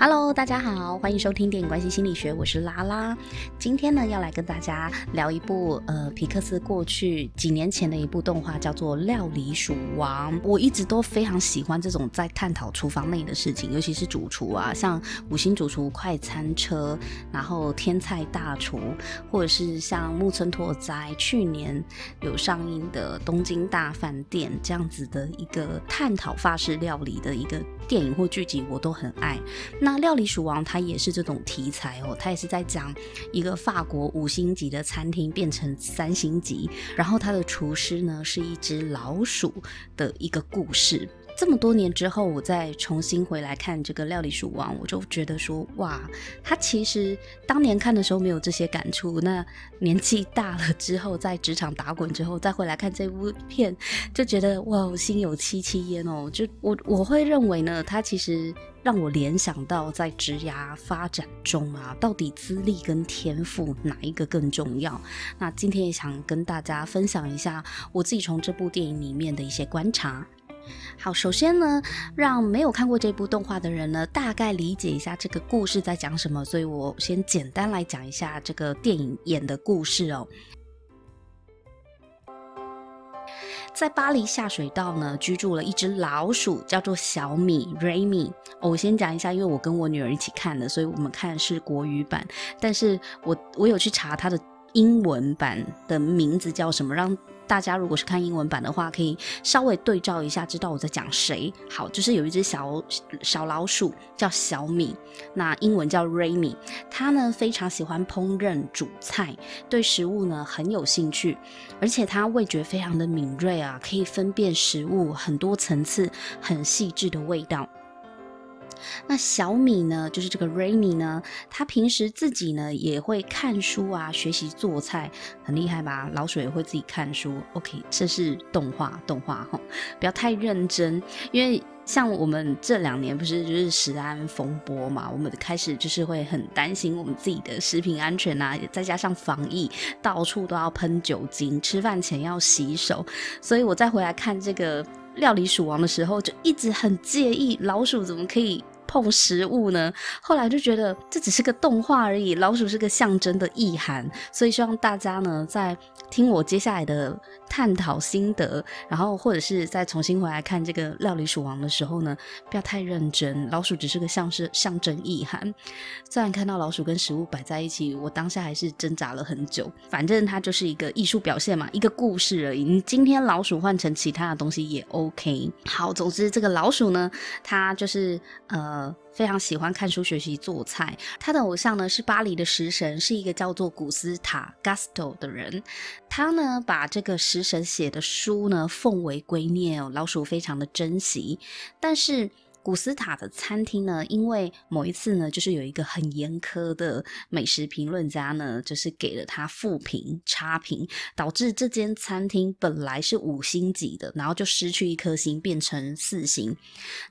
Hello，大家好，欢迎收听电影关系心理学，我是拉拉。今天呢，要来跟大家聊一部呃皮克斯过去几年前的一部动画，叫做《料理鼠王》。我一直都非常喜欢这种在探讨厨房内的事情，尤其是主厨啊，像《五星主厨快餐车》，然后《天菜大厨》，或者是像木村拓哉去年有上映的《东京大饭店》这样子的一个探讨法式料理的一个电影或剧集，我都很爱。那那料理鼠王它也是这种题材哦，它也是在讲一个法国五星级的餐厅变成三星级，然后它的厨师呢是一只老鼠的一个故事。这么多年之后，我再重新回来看这个料理鼠王，我就觉得说，哇，他其实当年看的时候没有这些感触，那年纪大了之后，在职场打滚之后，再回来看这部片，就觉得哇，我心有戚戚焉哦。就我我会认为呢，他其实让我联想到在职涯发展中啊，到底资历跟天赋哪一个更重要？那今天也想跟大家分享一下我自己从这部电影里面的一些观察。好，首先呢，让没有看过这部动画的人呢，大概理解一下这个故事在讲什么。所以我先简单来讲一下这个电影演的故事哦。在巴黎下水道呢，居住了一只老鼠，叫做小米 Remy。我先讲一下，因为我跟我女儿一起看的，所以我们看的是国语版，但是我我有去查它的英文版的名字叫什么，让。大家如果是看英文版的话，可以稍微对照一下，知道我在讲谁。好，就是有一只小小老鼠叫小米，那英文叫 Remy。它呢非常喜欢烹饪煮菜，对食物呢很有兴趣，而且它味觉非常的敏锐啊，可以分辨食物很多层次、很细致的味道。那小米呢，就是这个 Remy 呢，他平时自己呢也会看书啊，学习做菜，很厉害吧？老鼠也会自己看书。OK，这是动画，动画哈，不要太认真，因为像我们这两年不是就是食安风波嘛，我们开始就是会很担心我们自己的食品安全啊，再加上防疫，到处都要喷酒精，吃饭前要洗手，所以我再回来看这个。料理鼠王的时候，就一直很介意老鼠怎么可以碰食物呢？后来就觉得这只是个动画而已，老鼠是个象征的意涵，所以希望大家呢，在听我接下来的探讨心得，然后或者是再重新回来看这个料理鼠王的时候呢，不要太认真，老鼠只是个象征象征意涵。虽然看到老鼠跟食物摆在一起，我当下还是挣扎了很久。反正它就是一个艺术表现嘛，一个故事而已。你今天老鼠换成其他的东西也 OK。好，总之这个老鼠呢，它就是呃。非常喜欢看书、学习做菜。他的偶像呢是巴黎的食神，是一个叫做古斯塔 （Gusto） 的人。他呢把这个食神写的书呢奉为圭臬哦，老鼠非常的珍惜。但是。古斯塔的餐厅呢，因为某一次呢，就是有一个很严苛的美食评论家呢，就是给了他负评、差评，导致这间餐厅本来是五星级的，然后就失去一颗星，变成四星。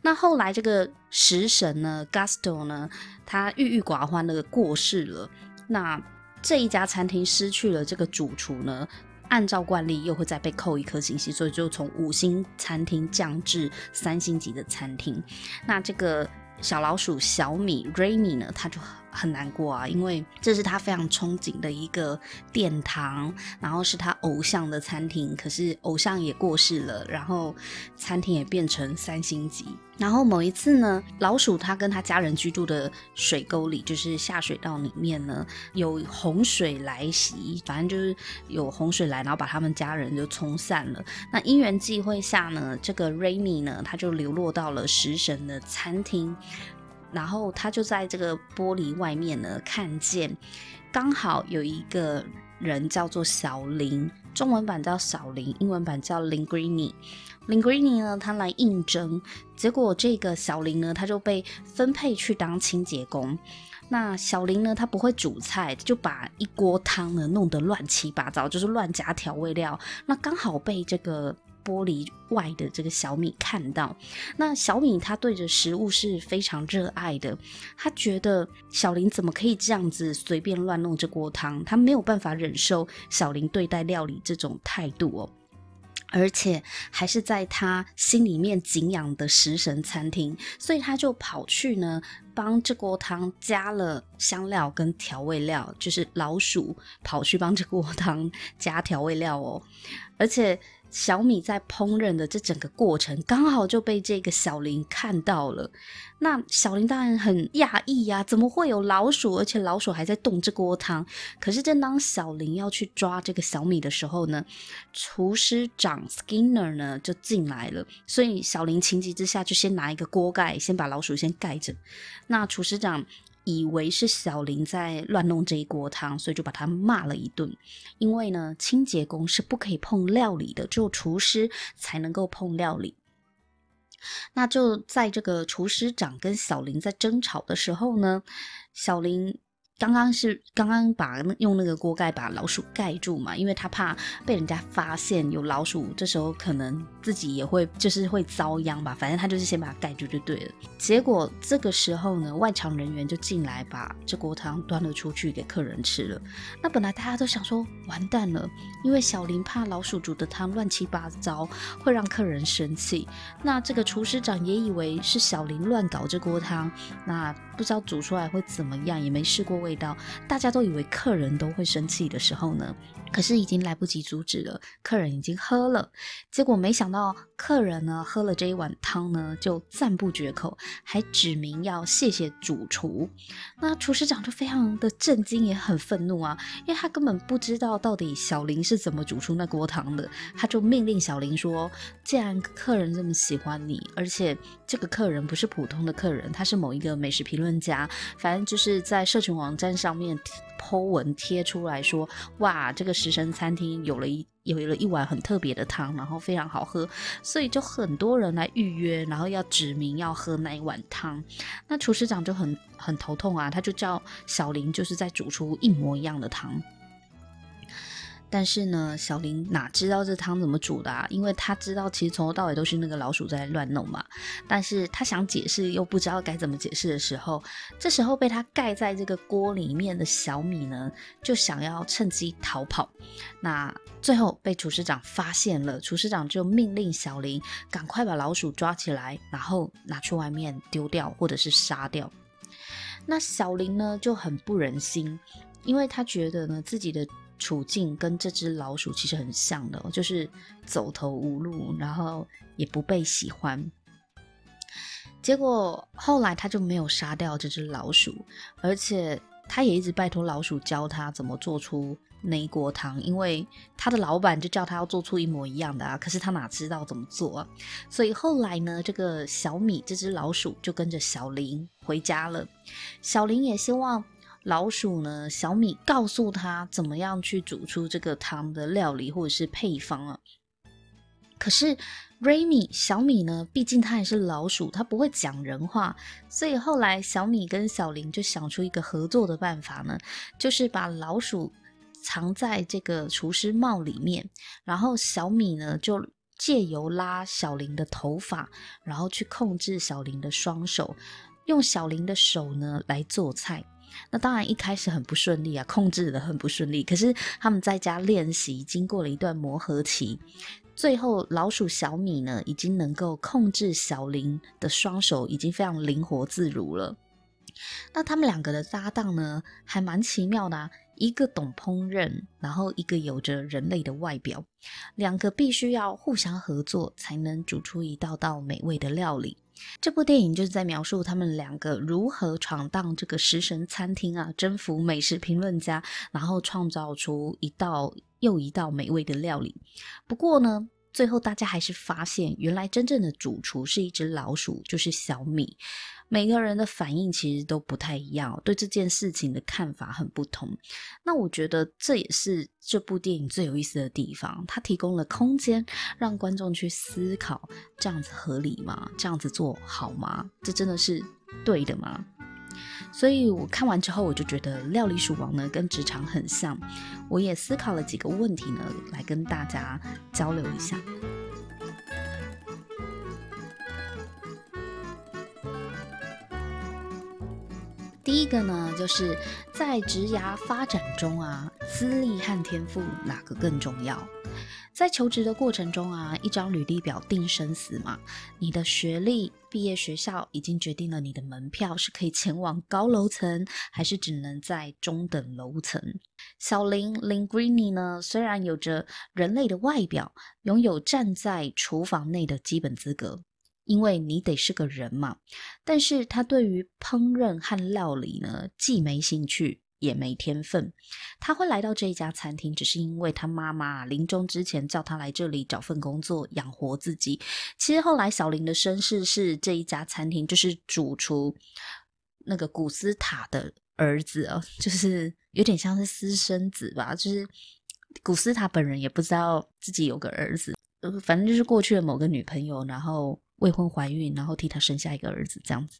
那后来这个食神呢，Gusto 呢，他郁郁寡欢的过世了。那这一家餐厅失去了这个主厨呢，按照惯例，又会再被扣一颗星星，所以就从五星餐厅降至三星级的餐厅。那这个小老鼠小米 Raymi 呢，他就很难过啊，因为这是他非常憧憬的一个殿堂，然后是他偶像的餐厅，可是偶像也过世了，然后餐厅也变成三星级。然后某一次呢，老鼠他跟他家人居住的水沟里，就是下水道里面呢，有洪水来袭，反正就是有洪水来，然后把他们家人就冲散了。那因缘际会下呢，这个 Remy 呢，他就流落到了食神的餐厅。然后他就在这个玻璃外面呢，看见刚好有一个人叫做小林，中文版叫小林，英文版叫 Linguini。Linguini 呢，他来应征，结果这个小林呢，他就被分配去当清洁工。那小林呢，他不会煮菜，就把一锅汤呢弄得乱七八糟，就是乱加调味料。那刚好被这个。玻璃外的这个小米看到，那小米他对着食物是非常热爱的，他觉得小林怎么可以这样子随便乱弄这锅汤，他没有办法忍受小林对待料理这种态度哦。而且还是在他心里面敬仰的食神餐厅，所以他就跑去呢，帮这锅汤加了香料跟调味料，就是老鼠跑去帮这锅汤加调味料哦，而且。小米在烹饪的这整个过程，刚好就被这个小林看到了。那小林当然很讶异呀，怎么会有老鼠？而且老鼠还在动这锅汤。可是正当小林要去抓这个小米的时候呢，厨师长 Skinner 呢就进来了。所以小林情急之下就先拿一个锅盖，先把老鼠先盖着。那厨师长。以为是小林在乱弄这一锅汤，所以就把他骂了一顿。因为呢，清洁工是不可以碰料理的，只有厨师才能够碰料理。那就在这个厨师长跟小林在争吵的时候呢，小林。刚刚是刚刚把用那个锅盖把老鼠盖住嘛，因为他怕被人家发现有老鼠，这时候可能自己也会就是会遭殃吧。反正他就是先把它盖住就对了。结果这个时候呢，外场人员就进来把这锅汤端了出去给客人吃了。那本来大家都想说完蛋了，因为小林怕老鼠煮的汤乱七八糟会让客人生气。那这个厨师长也以为是小林乱搞这锅汤，那不知道煮出来会怎么样，也没试过。味道，大家都以为客人都会生气的时候呢，可是已经来不及阻止了，客人已经喝了，结果没想到客人呢喝了这一碗汤呢就赞不绝口，还指明要谢谢主厨。那厨师长就非常的震惊，也很愤怒啊，因为他根本不知道到底小林是怎么煮出那锅汤的，他就命令小林说：既然客人这么喜欢你，而且这个客人不是普通的客人，他是某一个美食评论家，反正就是在社群网站上面 po 文贴出来说，哇，这个食神餐厅有了一有了一碗很特别的汤，然后非常好喝，所以就很多人来预约，然后要指明要喝那一碗汤。那厨师长就很很头痛啊，他就叫小林就是在煮出一模一样的汤。但是呢，小林哪知道这汤怎么煮的啊？因为他知道其实从头到尾都是那个老鼠在乱弄嘛。但是他想解释又不知道该怎么解释的时候，这时候被他盖在这个锅里面的小米呢，就想要趁机逃跑。那最后被厨师长发现了，厨师长就命令小林赶快把老鼠抓起来，然后拿去外面丢掉或者是杀掉。那小林呢就很不忍心，因为他觉得呢自己的。处境跟这只老鼠其实很像的，就是走投无路，然后也不被喜欢。结果后来他就没有杀掉这只老鼠，而且他也一直拜托老鼠教他怎么做出那一锅汤，因为他的老板就叫他要做出一模一样的啊，可是他哪知道怎么做啊？所以后来呢，这个小米这只老鼠就跟着小林回家了。小林也希望。老鼠呢？小米告诉他怎么样去煮出这个汤的料理或者是配方啊。可是 Remy 小米呢？毕竟他也是老鼠，他不会讲人话，所以后来小米跟小林就想出一个合作的办法呢，就是把老鼠藏在这个厨师帽里面，然后小米呢就借由拉小林的头发，然后去控制小林的双手，用小林的手呢来做菜。那当然一开始很不顺利啊，控制的很不顺利。可是他们在家练习，经过了一段磨合期，最后老鼠小米呢，已经能够控制小林的双手，已经非常灵活自如了。那他们两个的搭档呢，还蛮奇妙的啊，一个懂烹饪，然后一个有着人类的外表，两个必须要互相合作，才能煮出一道道美味的料理。这部电影就是在描述他们两个如何闯荡这个食神餐厅啊，征服美食评论家，然后创造出一道又一道美味的料理。不过呢，最后大家还是发现，原来真正的主厨是一只老鼠，就是小米。每个人的反应其实都不太一样，对这件事情的看法很不同。那我觉得这也是这部电影最有意思的地方，它提供了空间让观众去思考：这样子合理吗？这样子做好吗？这真的是对的吗？所以我看完之后，我就觉得《料理鼠王》呢跟职场很像。我也思考了几个问题呢，来跟大家交流一下。第一个呢，就是在职涯发展中啊，资历和天赋哪个更重要？在求职的过程中啊，一张履历表定生死嘛。你的学历、毕业学校已经决定了你的门票是可以前往高楼层，还是只能在中等楼层。小林 Linguini 呢，虽然有着人类的外表，拥有站在厨房内的基本资格，因为你得是个人嘛。但是他对于烹饪和料理呢，既没兴趣。也没天分，他会来到这一家餐厅，只是因为他妈妈临终之前叫他来这里找份工作养活自己。其实后来小林的身世是这一家餐厅就是主厨那个古斯塔的儿子哦，就是有点像是私生子吧，就是古斯塔本人也不知道自己有个儿子，反正就是过去的某个女朋友，然后未婚怀孕，然后替他生下一个儿子这样子。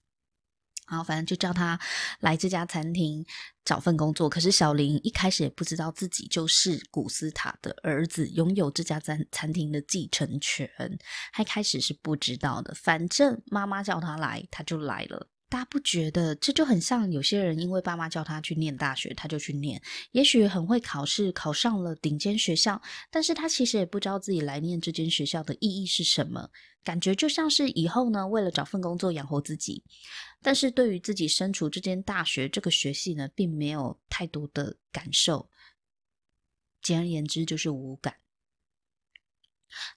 然后反正就叫他来这家餐厅找份工作。可是小林一开始也不知道自己就是古斯塔的儿子，拥有这家餐餐厅的继承权。他一开始是不知道的，反正妈妈叫他来，他就来了。大家不觉得这就很像有些人因为爸妈叫他去念大学，他就去念。也许很会考试，考上了顶尖学校，但是他其实也不知道自己来念这间学校的意义是什么。感觉就像是以后呢，为了找份工作养活自己，但是对于自己身处这间大学这个学系呢，并没有太多的感受。简而言之，就是无感。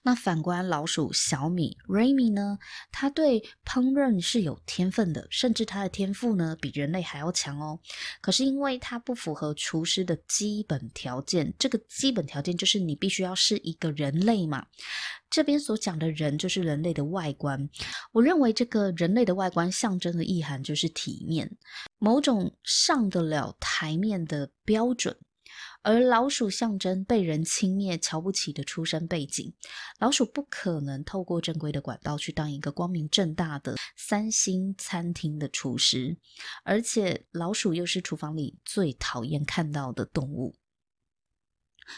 那反观老鼠小米 Remy 呢，他对烹饪是有天分的，甚至他的天赋呢比人类还要强哦。可是因为他不符合厨师的基本条件，这个基本条件就是你必须要是一个人类嘛。这边所讲的人就是人类的外观。我认为这个人类的外观象征的意涵就是体面，某种上得了台面的标准。而老鼠象征被人轻蔑、瞧不起的出身背景，老鼠不可能透过正规的管道去当一个光明正大的三星餐厅的厨师，而且老鼠又是厨房里最讨厌看到的动物，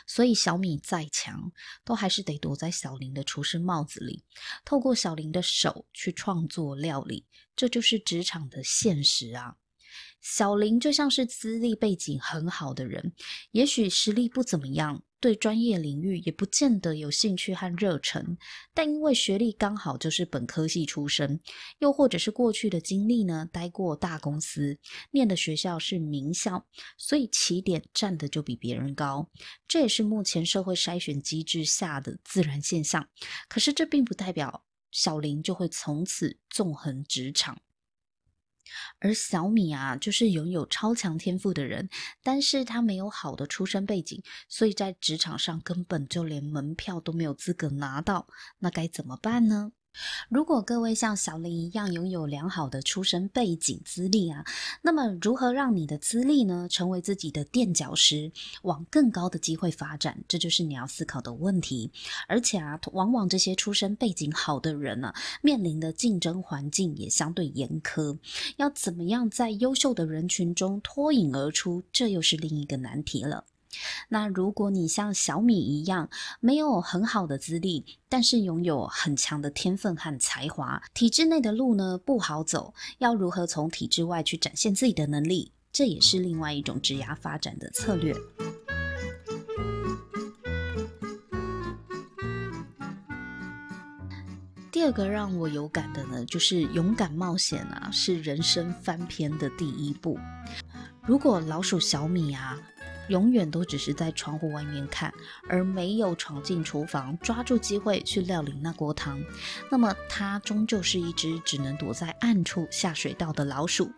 所以小米再强，都还是得躲在小林的厨师帽子里，透过小林的手去创作料理，这就是职场的现实啊。小林就像是资历背景很好的人，也许实力不怎么样，对专业领域也不见得有兴趣和热忱，但因为学历刚好就是本科系出身，又或者是过去的经历呢，待过大公司，念的学校是名校，所以起点站的就比别人高，这也是目前社会筛选机制下的自然现象。可是这并不代表小林就会从此纵横职场。而小米啊，就是拥有超强天赋的人，但是他没有好的出身背景，所以在职场上根本就连门票都没有资格拿到，那该怎么办呢？如果各位像小林一样拥有良好的出身背景资历啊，那么如何让你的资历呢成为自己的垫脚石，往更高的机会发展？这就是你要思考的问题。而且啊，往往这些出身背景好的人呢、面临的竞争环境也相对严苛，要怎么样在优秀的人群中脱颖而出，这又是另一个难题了。那如果你像小米一样，没有很好的资历，但是拥有很强的天分和才华，体制内的路呢不好走，要如何从体制外去展现自己的能力？这也是另外一种职涯发展的策略。第二个让我有感的呢，就是勇敢冒险啊，是人生翻篇的第一步。如果老鼠小米啊，永远都只是在窗户外面看，而没有闯进厨房，抓住机会去料理那锅汤。那么，它终究是一只只能躲在暗处下水道的老鼠。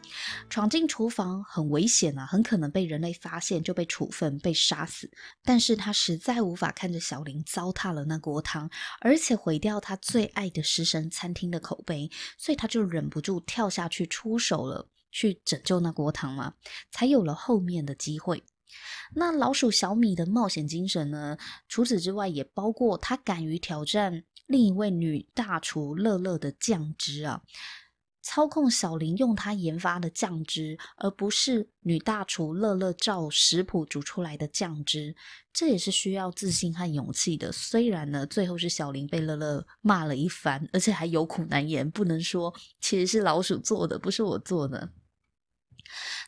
闯进厨房很危险啊，很可能被人类发现就被处分、被杀死。但是，它实在无法看着小林糟蹋了那锅汤，而且毁掉他最爱的食神餐厅的口碑，所以他就忍不住跳下去出手了，去拯救那锅汤嘛，才有了后面的机会。那老鼠小米的冒险精神呢？除此之外，也包括他敢于挑战另一位女大厨乐乐的酱汁啊，操控小林用他研发的酱汁，而不是女大厨乐乐照食谱煮出来的酱汁，这也是需要自信和勇气的。虽然呢，最后是小林被乐乐骂了一番，而且还有苦难言，不能说其实是老鼠做的，不是我做的。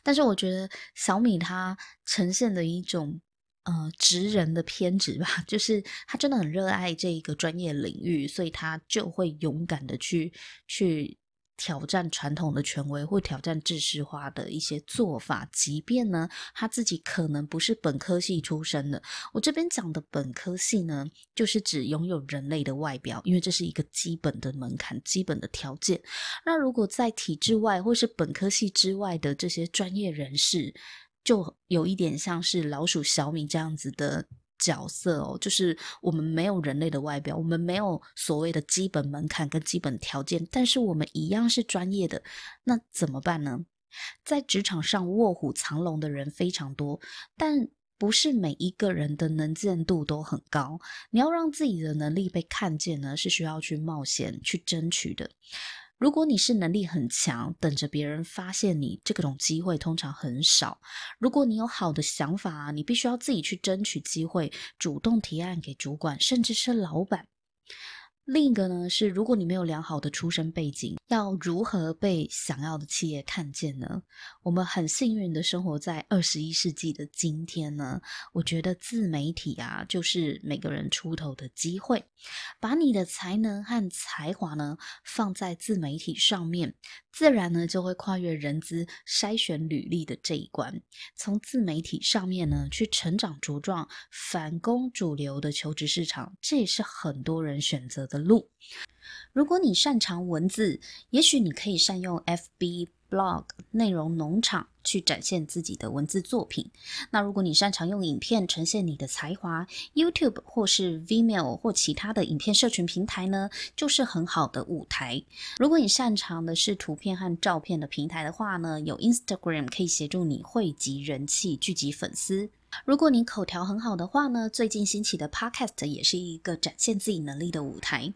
但是我觉得小米它呈现的一种呃职人的偏执吧，就是他真的很热爱这一个专业领域，所以他就会勇敢的去去。挑战传统的权威，或挑战制式化的一些做法，即便呢他自己可能不是本科系出身的。我这边讲的本科系呢，就是指拥有人类的外表，因为这是一个基本的门槛、基本的条件。那如果在体制外或是本科系之外的这些专业人士，就有一点像是老鼠小米这样子的。角色哦，就是我们没有人类的外表，我们没有所谓的基本门槛跟基本条件，但是我们一样是专业的，那怎么办呢？在职场上卧虎藏龙的人非常多，但不是每一个人的能见度都很高。你要让自己的能力被看见呢，是需要去冒险去争取的。如果你是能力很强，等着别人发现你，这种机会通常很少。如果你有好的想法，你必须要自己去争取机会，主动提案给主管，甚至是老板。另一个呢是，如果你没有良好的出身背景，要如何被想要的企业看见呢？我们很幸运的生活在二十一世纪的今天呢，我觉得自媒体啊，就是每个人出头的机会。把你的才能和才华呢放在自媒体上面，自然呢就会跨越人资筛选履历的这一关，从自媒体上面呢去成长茁壮，反攻主流的求职市场，这也是很多人选择的路，如果你擅长文字，也许你可以善用 FB Blog 内容农场去展现自己的文字作品。那如果你擅长用影片呈现你的才华，YouTube 或是 Vimeo 或其他的影片社群平台呢，就是很好的舞台。如果你擅长的是图片和照片的平台的话呢，有 Instagram 可以协助你汇集人气、聚集粉丝。如果你口条很好的话呢，最近兴起的 Podcast 也是一个展现自己能力的舞台。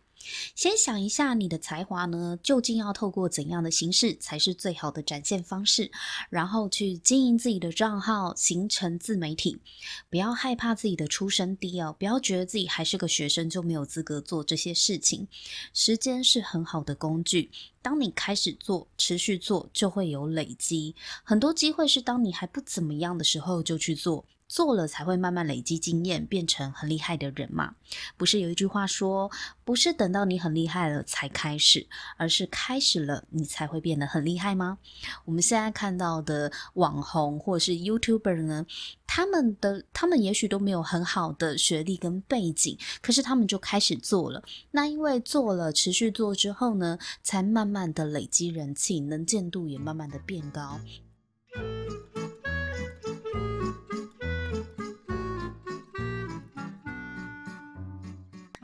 先想一下你的才华呢，究竟要透过怎样的形式才是最好的展现方式？然后去经营自己的账号，形成自媒体。不要害怕自己的出身低哦，不要觉得自己还是个学生就没有资格做这些事情。时间是很好的工具，当你开始做，持续做，就会有累积。很多机会是当你还不怎么样的时候就去做。做了才会慢慢累积经验，变成很厉害的人嘛。不是有一句话说，不是等到你很厉害了才开始，而是开始了你才会变得很厉害吗？我们现在看到的网红或者是 YouTuber 呢，他们的他们也许都没有很好的学历跟背景，可是他们就开始做了。那因为做了，持续做之后呢，才慢慢的累积人气，能见度也慢慢的变高。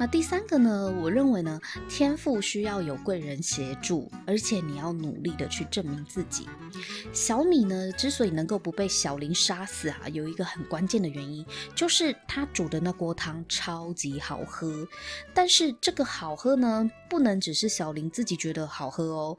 那第三个呢？我认为呢，天赋需要有贵人协助，而且你要努力的去证明自己。小米呢，之所以能够不被小林杀死啊，有一个很关键的原因，就是他煮的那锅汤超级好喝。但是这个好喝呢，不能只是小林自己觉得好喝哦，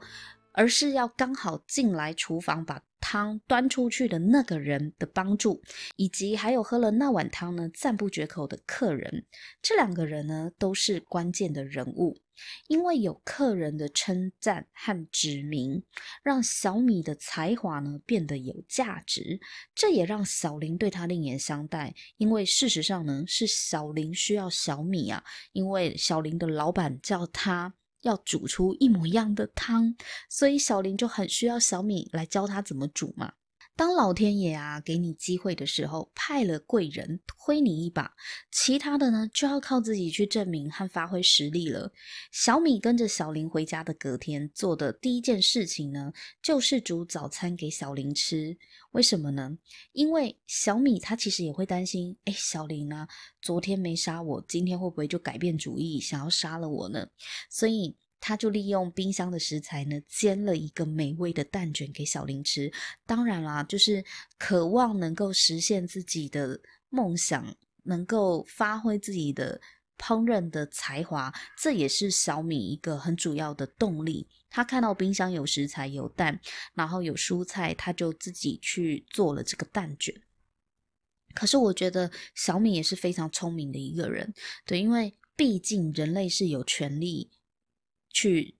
而是要刚好进来厨房把汤端出去的那个人的帮助，以及还有喝了那碗汤呢赞不绝口的客人，这两个人呢都是关键的人物，因为有客人的称赞和指名，让小米的才华呢变得有价值，这也让小林对他另眼相待，因为事实上呢是小林需要小米啊，因为小林的老板叫他。要煮出一模一样的汤，所以小林就很需要小米来教他怎么煮嘛。当老天爷啊给你机会的时候，派了贵人推你一把，其他的呢就要靠自己去证明和发挥实力了。小米跟着小林回家的隔天做的第一件事情呢，就是煮早餐给小林吃。为什么呢？因为小米他其实也会担心，哎，小林啊，昨天没杀我，今天会不会就改变主意，想要杀了我呢？所以。他就利用冰箱的食材呢，煎了一个美味的蛋卷给小林吃。当然啦，就是渴望能够实现自己的梦想，能够发挥自己的烹饪的才华，这也是小米一个很主要的动力。他看到冰箱有食材、有蛋，然后有蔬菜，他就自己去做了这个蛋卷。可是我觉得小米也是非常聪明的一个人，对，因为毕竟人类是有权利。去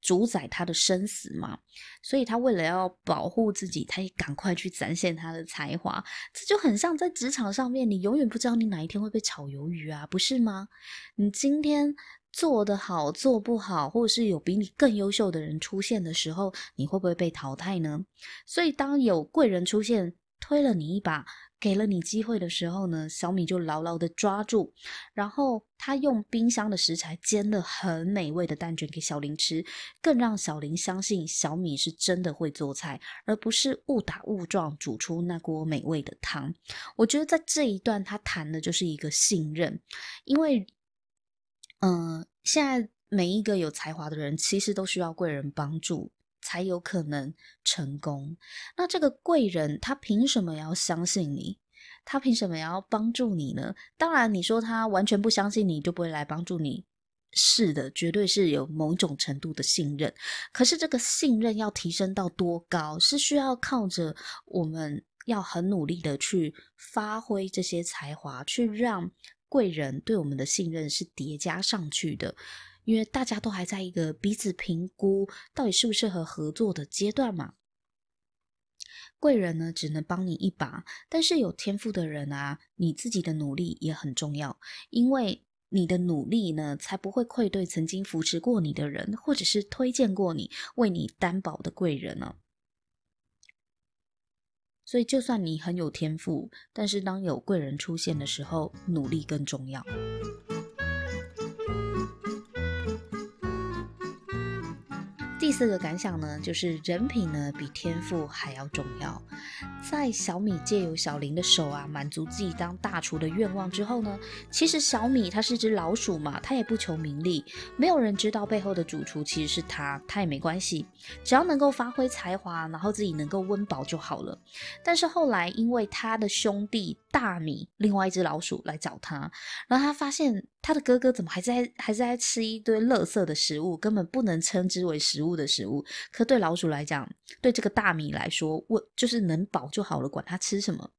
主宰他的生死嘛，所以他为了要保护自己，他也赶快去展现他的才华。这就很像在职场上面，你永远不知道你哪一天会被炒鱿鱼啊，不是吗？你今天做得好，做不好，或者是有比你更优秀的人出现的时候，你会不会被淘汰呢？所以当有贵人出现，推了你一把。给了你机会的时候呢，小米就牢牢的抓住，然后他用冰箱的食材煎了很美味的蛋卷给小林吃，更让小林相信小米是真的会做菜，而不是误打误撞煮出那锅美味的汤。我觉得在这一段他谈的就是一个信任，因为，嗯、呃，现在每一个有才华的人其实都需要贵人帮助。才有可能成功。那这个贵人他凭什么要相信你？他凭什么要帮助你呢？当然，你说他完全不相信你，就不会来帮助你。是的，绝对是有某种程度的信任。可是这个信任要提升到多高，是需要靠着我们要很努力的去发挥这些才华，去让贵人对我们的信任是叠加上去的。因为大家都还在一个彼此评估到底适不适合合作的阶段嘛，贵人呢只能帮你一把，但是有天赋的人啊，你自己的努力也很重要，因为你的努力呢才不会愧对曾经扶持过你的人，或者是推荐过你、为你担保的贵人呢。所以，就算你很有天赋，但是当有贵人出现的时候，努力更重要。四个感想呢，就是人品呢比天赋还要重要。在小米借由小林的手啊，满足自己当大厨的愿望之后呢，其实小米它是只老鼠嘛，它也不求名利，没有人知道背后的主厨其实是他，他也没关系，只要能够发挥才华，然后自己能够温饱就好了。但是后来因为他的兄弟大米，另外一只老鼠来找他，然后他发现他的哥哥怎么还在还在吃一堆垃圾的食物，根本不能称之为食物。的食物，可对老鼠来讲，对这个大米来说，我就是能饱就好了，管他吃什么。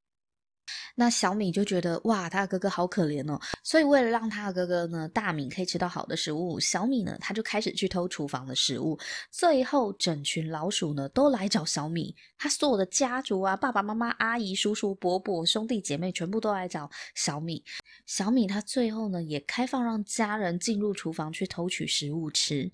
那小米就觉得哇，他的哥哥好可怜哦，所以为了让他的哥哥呢，大米可以吃到好的食物，小米呢，他就开始去偷厨房的食物。最后，整群老鼠呢，都来找小米，他所有的家族啊，爸爸妈妈、阿姨、叔叔、伯伯、兄弟姐妹，全部都来找小米。小米他最后呢，也开放让家人进入厨房去偷取食物吃。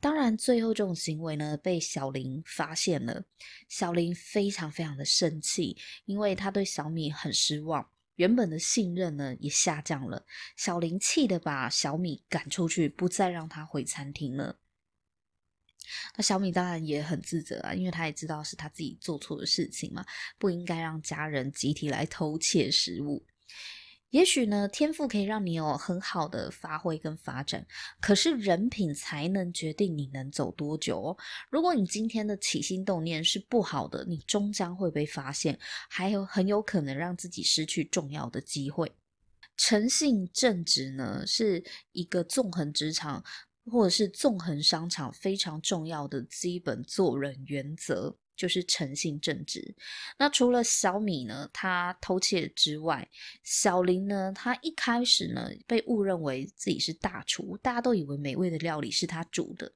当然，最后这种行为呢，被小林发现了。小林非常非常的生气，因为他对小米很失望，原本的信任呢也下降了。小林气得把小米赶出去，不再让他回餐厅了。那小米当然也很自责啊，因为他也知道是他自己做错的事情嘛，不应该让家人集体来偷窃食物。也许呢，天赋可以让你有很好的发挥跟发展，可是人品才能决定你能走多久哦。如果你今天的起心动念是不好的，你终将会被发现，还有很有可能让自己失去重要的机会。诚信正直呢，是一个纵横职场或者是纵横商场非常重要的基本做人原则。就是诚信正直。那除了小米呢，他偷窃之外，小林呢，他一开始呢被误认为自己是大厨，大家都以为美味的料理是他煮的。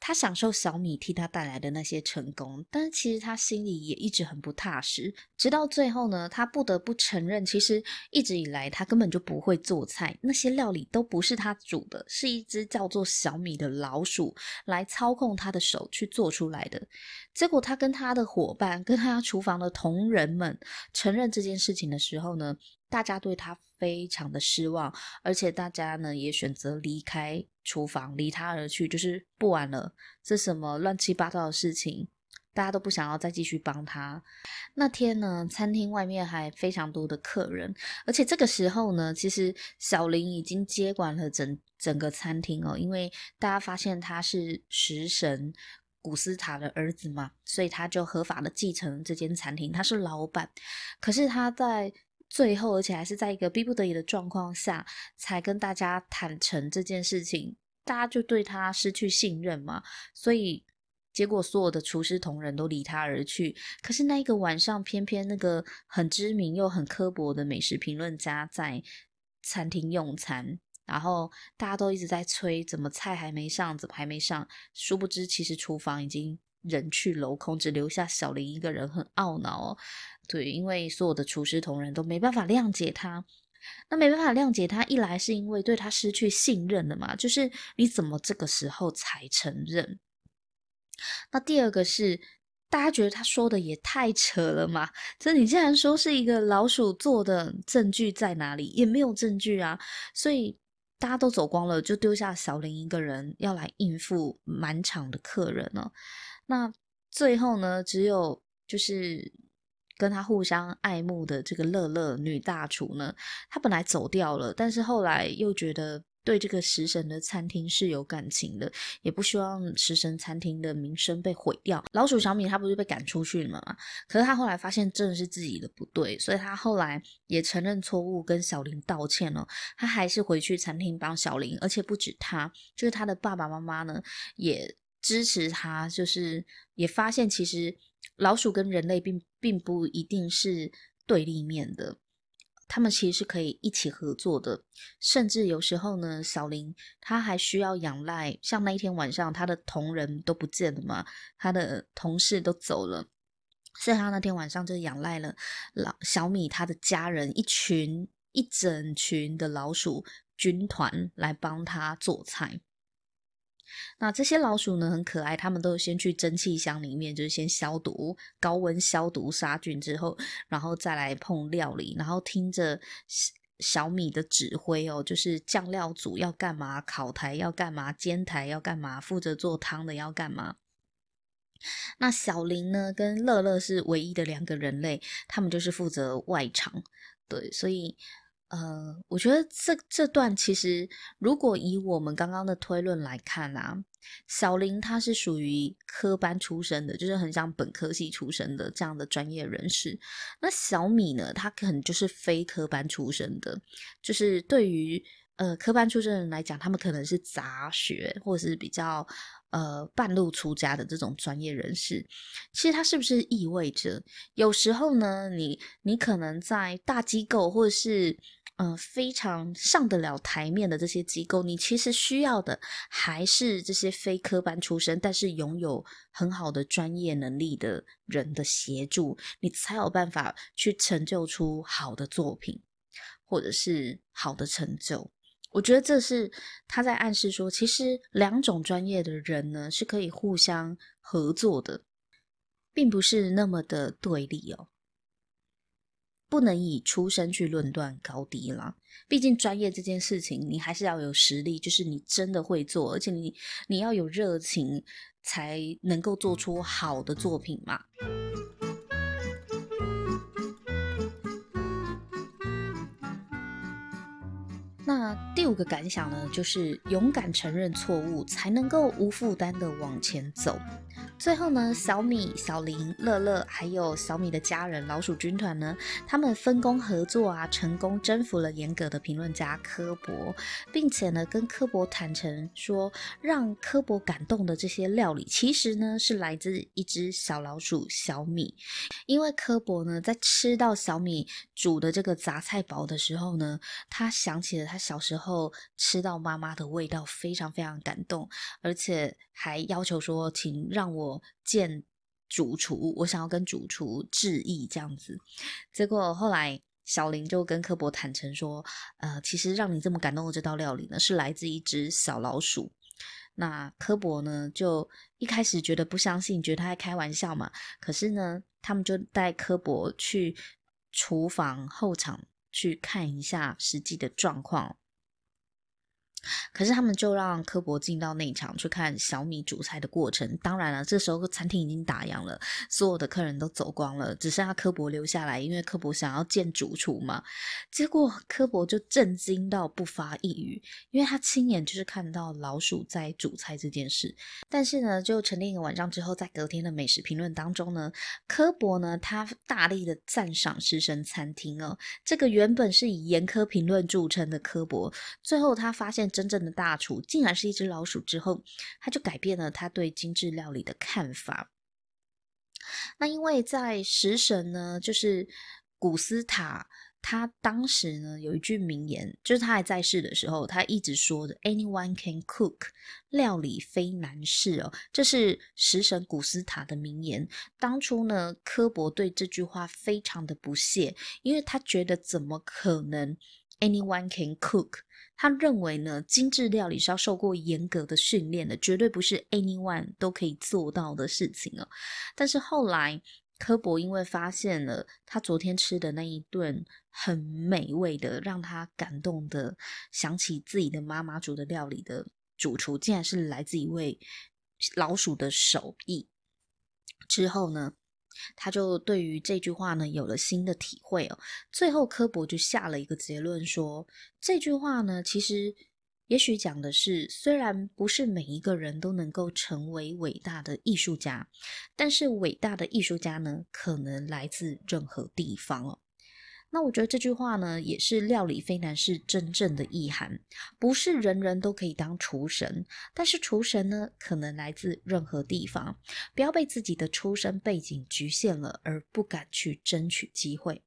他享受小米替他带来的那些成功，但是其实他心里也一直很不踏实。直到最后呢，他不得不承认，其实一直以来他根本就不会做菜，那些料理都不是他煮的，是一只叫做小米的老鼠来操控他的手去做出来的。结果他跟他的伙伴，跟他厨房的同仁们承认这件事情的时候呢，大家对他非常的失望，而且大家呢也选择离开厨房，离他而去，就是不玩了。这什么乱七八糟的事情，大家都不想要再继续帮他。那天呢，餐厅外面还非常多的客人，而且这个时候呢，其实小林已经接管了整整个餐厅哦，因为大家发现他是食神古斯塔的儿子嘛，所以他就合法的继承这间餐厅，他是老板。可是他在最后，而且还是在一个逼不得已的状况下，才跟大家坦诚这件事情，大家就对他失去信任嘛。所以结果，所有的厨师同仁都离他而去。可是那一个晚上，偏偏那个很知名又很刻薄的美食评论家在餐厅用餐。然后大家都一直在催，怎么菜还没上，怎么还没上？殊不知，其实厨房已经人去楼空，只留下小林一个人，很懊恼哦。对，因为所有的厨师同仁都没办法谅解他。那没办法谅解他，一来是因为对他失去信任了嘛，就是你怎么这个时候才承认？那第二个是大家觉得他说的也太扯了嘛，这你既然说是一个老鼠做的，证据在哪里？也没有证据啊，所以大家都走光了，就丢下小林一个人要来应付满场的客人了。那最后呢，只有就是。跟他互相爱慕的这个乐乐女大厨呢，她本来走掉了，但是后来又觉得对这个食神的餐厅是有感情的，也不希望食神餐厅的名声被毁掉。老鼠小米他不是被赶出去了吗？可是他后来发现真的是自己的不对，所以他后来也承认错误，跟小林道歉了。他还是回去餐厅帮小林，而且不止他，就是他的爸爸妈妈呢也支持他，就是也发现其实。老鼠跟人类并并不一定是对立面的，他们其实是可以一起合作的。甚至有时候呢，小林他还需要仰赖，像那一天晚上，他的同仁都不见了嘛，他的同事都走了，所以他那天晚上就仰赖了老小米他的家人一群一整群的老鼠军团来帮他做菜。那这些老鼠呢，很可爱，他们都先去蒸汽箱里面，就是先消毒，高温消毒杀菌之后，然后再来碰料理，然后听着小米的指挥哦，就是酱料组要干嘛，烤台要干嘛，煎台要干嘛，负责做汤的要干嘛。那小林呢，跟乐乐是唯一的两个人类，他们就是负责外场，对，所以。呃，我觉得这这段其实，如果以我们刚刚的推论来看啊，小林他是属于科班出身的，就是很像本科系出身的这样的专业人士。那小米呢，他可能就是非科班出身的，就是对于呃科班出身的人来讲，他们可能是杂学或者是比较呃半路出家的这种专业人士。其实它是不是意味着，有时候呢，你你可能在大机构或者是嗯、呃，非常上得了台面的这些机构，你其实需要的还是这些非科班出身，但是拥有很好的专业能力的人的协助，你才有办法去成就出好的作品，或者是好的成就。我觉得这是他在暗示说，其实两种专业的人呢，是可以互相合作的，并不是那么的对立哦。不能以出身去论断高低啦，毕竟专业这件事情，你还是要有实力，就是你真的会做，而且你你要有热情，才能够做出好的作品嘛。那第五个感想呢，就是勇敢承认错误，才能够无负担的往前走。最后呢，小米、小林、乐乐，还有小米的家人老鼠军团呢，他们分工合作啊，成功征服了严格的评论家科博，并且呢，跟科博坦诚说，让科博感动的这些料理，其实呢是来自一只小老鼠小米，因为科博呢在吃到小米煮的这个杂菜煲的时候呢，他想起了他小时候吃到妈妈的味道，非常非常感动，而且还要求说，请让我。见主厨，我想要跟主厨致意这样子，结果后来小林就跟科博坦诚说，呃，其实让你这么感动的这道料理呢，是来自一只小老鼠。那科博呢，就一开始觉得不相信，觉得他在开玩笑嘛。可是呢，他们就带科博去厨房后场去看一下实际的状况。可是他们就让科博进到内场去看小米煮菜的过程。当然了，这时候餐厅已经打烊了，所有的客人都走光了，只剩下科博留下来，因为科博想要见主厨嘛。结果科博就震惊到不发一语，因为他亲眼就是看到老鼠在煮菜这件事。但是呢，就沉淀一个晚上之后，在隔天的美食评论当中呢，科博呢他大力的赞赏食神餐厅哦。这个原本是以严苛评论著称的科博，最后他发现。真正的大厨竟然是一只老鼠之后，他就改变了他对精致料理的看法。那因为在食神呢，就是古斯塔他当时呢有一句名言，就是他还在世的时候，他一直说的 “Anyone can cook”，料理非难事哦，这是食神古斯塔的名言。当初呢，科博对这句话非常的不屑，因为他觉得怎么可能 “Anyone can cook”？他认为呢，精致料理是要受过严格的训练的，绝对不是 anyone 都可以做到的事情哦。但是后来。科博因为发现了他昨天吃的那一顿很美味的，让他感动的想起自己的妈妈煮的料理的主厨，竟然是来自一位老鼠的手艺。之后呢，他就对于这句话呢有了新的体会哦。最后，科博就下了一个结论说，这句话呢其实。也许讲的是，虽然不是每一个人都能够成为伟大的艺术家，但是伟大的艺术家呢，可能来自任何地方哦。那我觉得这句话呢，也是料理非难是真正的意涵，不是人人都可以当厨神，但是厨神呢，可能来自任何地方，不要被自己的出身背景局限了，而不敢去争取机会。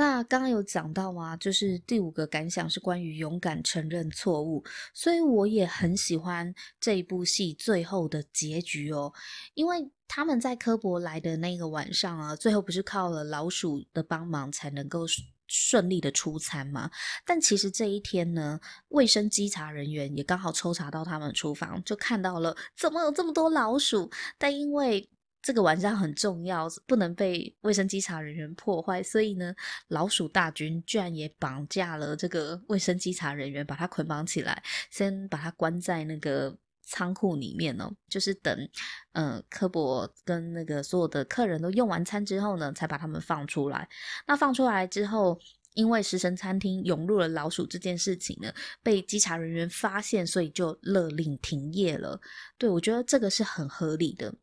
那刚刚有讲到吗？就是第五个感想是关于勇敢承认错误，所以我也很喜欢这一部戏最后的结局哦，因为他们在科博来的那个晚上啊，最后不是靠了老鼠的帮忙才能够顺利的出餐吗？但其实这一天呢，卫生稽查人员也刚好抽查到他们厨房，就看到了怎么有这么多老鼠，但因为这个晚上很重要，不能被卫生稽查人员破坏，所以呢，老鼠大军居然也绑架了这个卫生稽查人员，把他捆绑起来，先把他关在那个仓库里面哦，就是等，呃，科博跟那个所有的客人都用完餐之后呢，才把他们放出来。那放出来之后，因为食神餐厅涌入了老鼠这件事情呢，被稽查人员发现，所以就勒令停业了。对，我觉得这个是很合理的。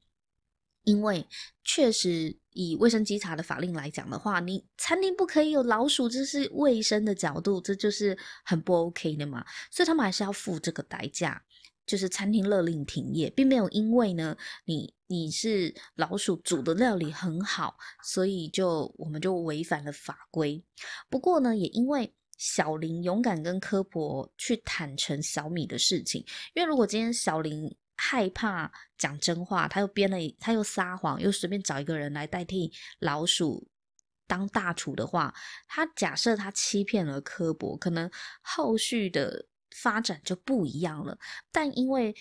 因为确实以卫生稽查的法令来讲的话，你餐厅不可以有老鼠，这是卫生的角度，这就是很不 OK 的嘛。所以他们还是要付这个代价，就是餐厅勒令停业，并没有因为呢，你你是老鼠煮的料理很好，所以就我们就违反了法规。不过呢，也因为小林勇敢跟柯博去坦诚小米的事情，因为如果今天小林。害怕讲真话，他又编了，他又撒谎，又随便找一个人来代替老鼠当大厨的话，他假设他欺骗了科博，可能后续的发展就不一样了。但因为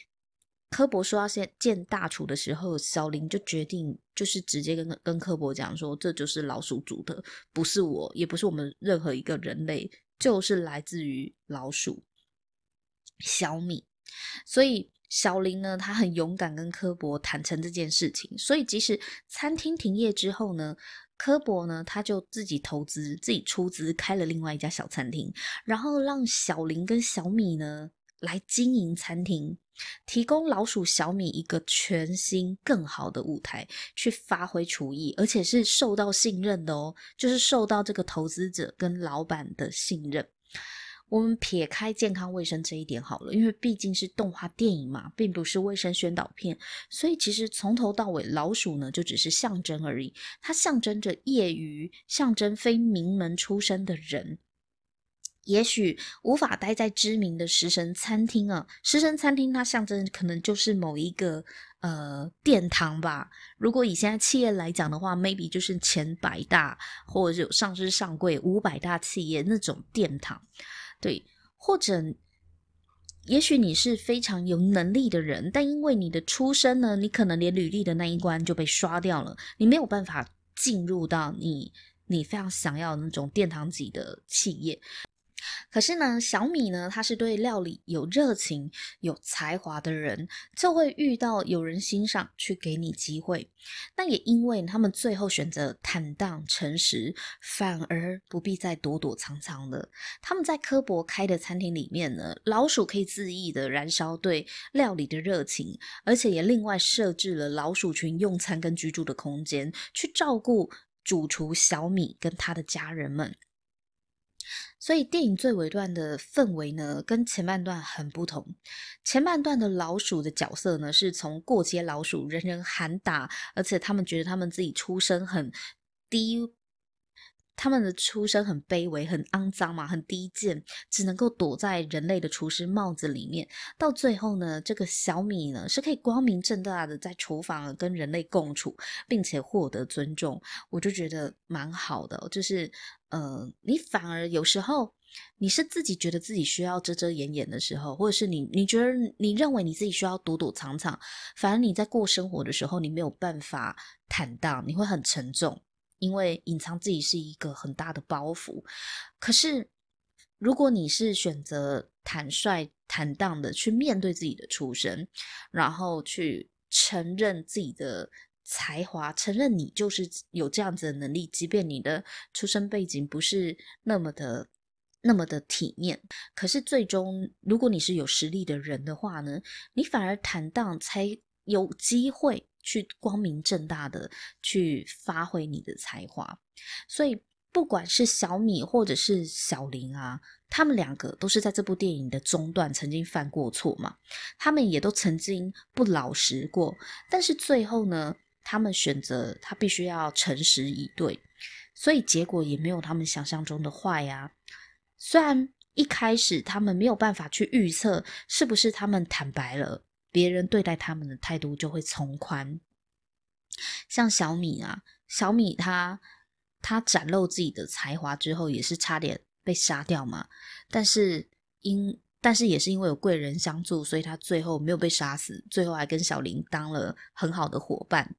科博说要先见大厨的时候，小林就决定就是直接跟跟科博讲说，这就是老鼠煮的，不是我，也不是我们任何一个人类，就是来自于老鼠小米，所以。小林呢，他很勇敢跟柯博坦诚这件事情，所以即使餐厅停业之后呢，柯博呢他就自己投资、自己出资开了另外一家小餐厅，然后让小林跟小米呢来经营餐厅，提供老鼠小米一个全新更好的舞台去发挥厨艺，而且是受到信任的哦，就是受到这个投资者跟老板的信任。我们撇开健康卫生这一点好了，因为毕竟是动画电影嘛，并不是卫生宣导片，所以其实从头到尾，老鼠呢就只是象征而已。它象征着业余，象征非名门出身的人，也许无法待在知名的食神餐厅啊。食神餐厅它象征可能就是某一个呃殿堂吧。如果以现在企业来讲的话，maybe 就是前百大或者有上市上柜五百大企业那种殿堂。对，或者，也许你是非常有能力的人，但因为你的出身呢，你可能连履历的那一关就被刷掉了，你没有办法进入到你你非常想要那种殿堂级的企业。可是呢，小米呢，他是对料理有热情、有才华的人，就会遇到有人欣赏，去给你机会。但也因为他们最后选择坦荡诚实，反而不必再躲躲藏藏的。他们在科博开的餐厅里面呢，老鼠可以恣意的燃烧对料理的热情，而且也另外设置了老鼠群用餐跟居住的空间，去照顾主厨小米跟他的家人们。所以电影最尾段的氛围呢，跟前半段很不同。前半段的老鼠的角色呢，是从过街老鼠，人人喊打，而且他们觉得他们自己出身很低，他们的出身很卑微、很肮脏嘛，很低贱，只能够躲在人类的厨师帽子里面。到最后呢，这个小米呢是可以光明正大的在厨房跟人类共处，并且获得尊重，我就觉得蛮好的。就是，呃，你反而有时候你是自己觉得自己需要遮遮掩掩的时候，或者是你你觉得你认为你自己需要躲躲藏藏，反而你在过生活的时候，你没有办法坦荡，你会很沉重。因为隐藏自己是一个很大的包袱，可是如果你是选择坦率、坦荡的去面对自己的出身，然后去承认自己的才华，承认你就是有这样子的能力，即便你的出身背景不是那么的、那么的体面，可是最终如果你是有实力的人的话呢，你反而坦荡才有机会。去光明正大的去发挥你的才华，所以不管是小米或者是小林啊，他们两个都是在这部电影的中段曾经犯过错嘛，他们也都曾经不老实过，但是最后呢，他们选择他必须要诚实以对，所以结果也没有他们想象中的坏呀。虽然一开始他们没有办法去预测是不是他们坦白了。别人对待他们的态度就会从宽。像小米啊，小米他他展露自己的才华之后，也是差点被杀掉嘛。但是因但是也是因为有贵人相助，所以他最后没有被杀死，最后还跟小林当了很好的伙伴。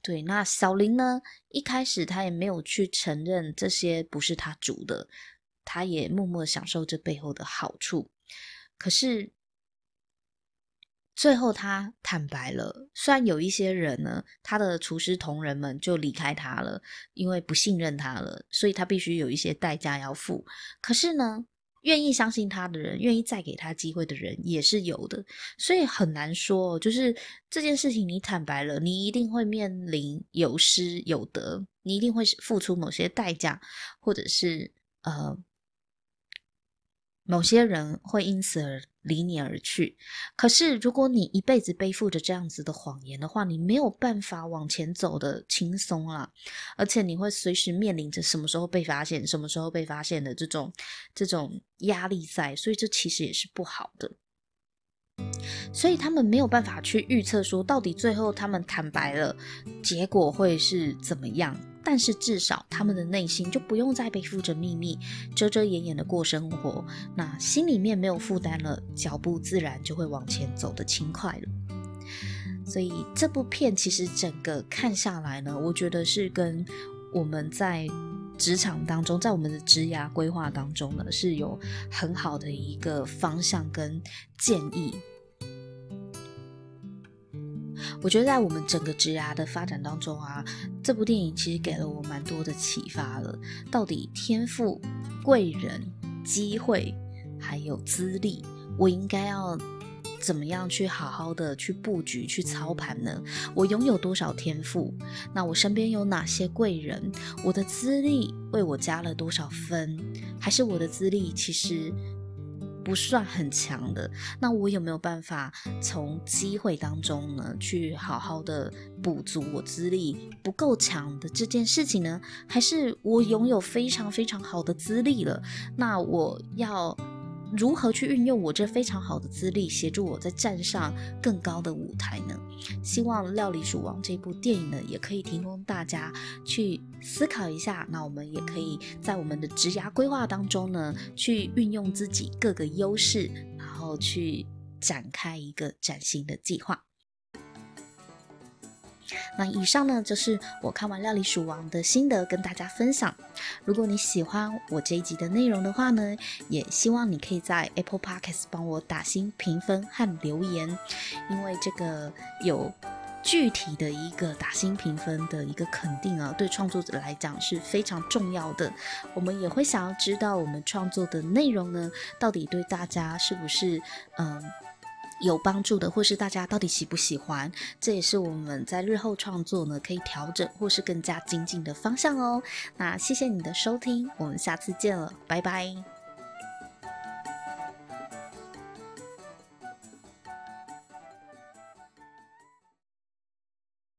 对，那小林呢，一开始他也没有去承认这些不是他煮的，他也默默享受这背后的好处。可是。最后，他坦白了。虽然有一些人呢，他的厨师同仁们就离开他了，因为不信任他了，所以他必须有一些代价要付。可是呢，愿意相信他的人，愿意再给他机会的人也是有的。所以很难说，就是这件事情你坦白了，你一定会面临有失有得，你一定会付出某些代价，或者是呃。某些人会因此而离你而去，可是如果你一辈子背负着这样子的谎言的话，你没有办法往前走的轻松啦，而且你会随时面临着什么时候被发现、什么时候被发现的这种这种压力在，所以这其实也是不好的。所以他们没有办法去预测说，到底最后他们坦白了，结果会是怎么样。但是至少他们的内心就不用再背负着秘密，遮遮掩掩的过生活。那心里面没有负担了，脚步自然就会往前走得轻快了。所以这部片其实整个看下来呢，我觉得是跟我们在职场当中，在我们的职涯规划当中呢，是有很好的一个方向跟建议。我觉得在我们整个职涯的发展当中啊，这部电影其实给了我蛮多的启发了。到底天赋、贵人、机会，还有资历，我应该要怎么样去好好的去布局、去操盘呢？我拥有多少天赋？那我身边有哪些贵人？我的资历为我加了多少分？还是我的资历其实不算很强的，那我有没有办法从机会当中呢，去好好的补足我资历不够强的这件事情呢？还是我拥有非常非常好的资历了？那我要。如何去运用我这非常好的资历，协助我再站上更高的舞台呢？希望《料理鼠王》这部电影呢，也可以提供大家去思考一下。那我们也可以在我们的职涯规划当中呢，去运用自己各个优势，然后去展开一个崭新的计划。那以上呢，就是我看完《料理鼠王》的心得，跟大家分享。如果你喜欢我这一集的内容的话呢，也希望你可以在 Apple Podcast 帮我打星评分和留言，因为这个有具体的一个打星评分的一个肯定啊，对创作者来讲是非常重要的。我们也会想要知道我们创作的内容呢，到底对大家是不是嗯。有帮助的，或是大家到底喜不喜欢，这也是我们在日后创作呢可以调整或是更加精进的方向哦。那谢谢你的收听，我们下次见了，拜拜。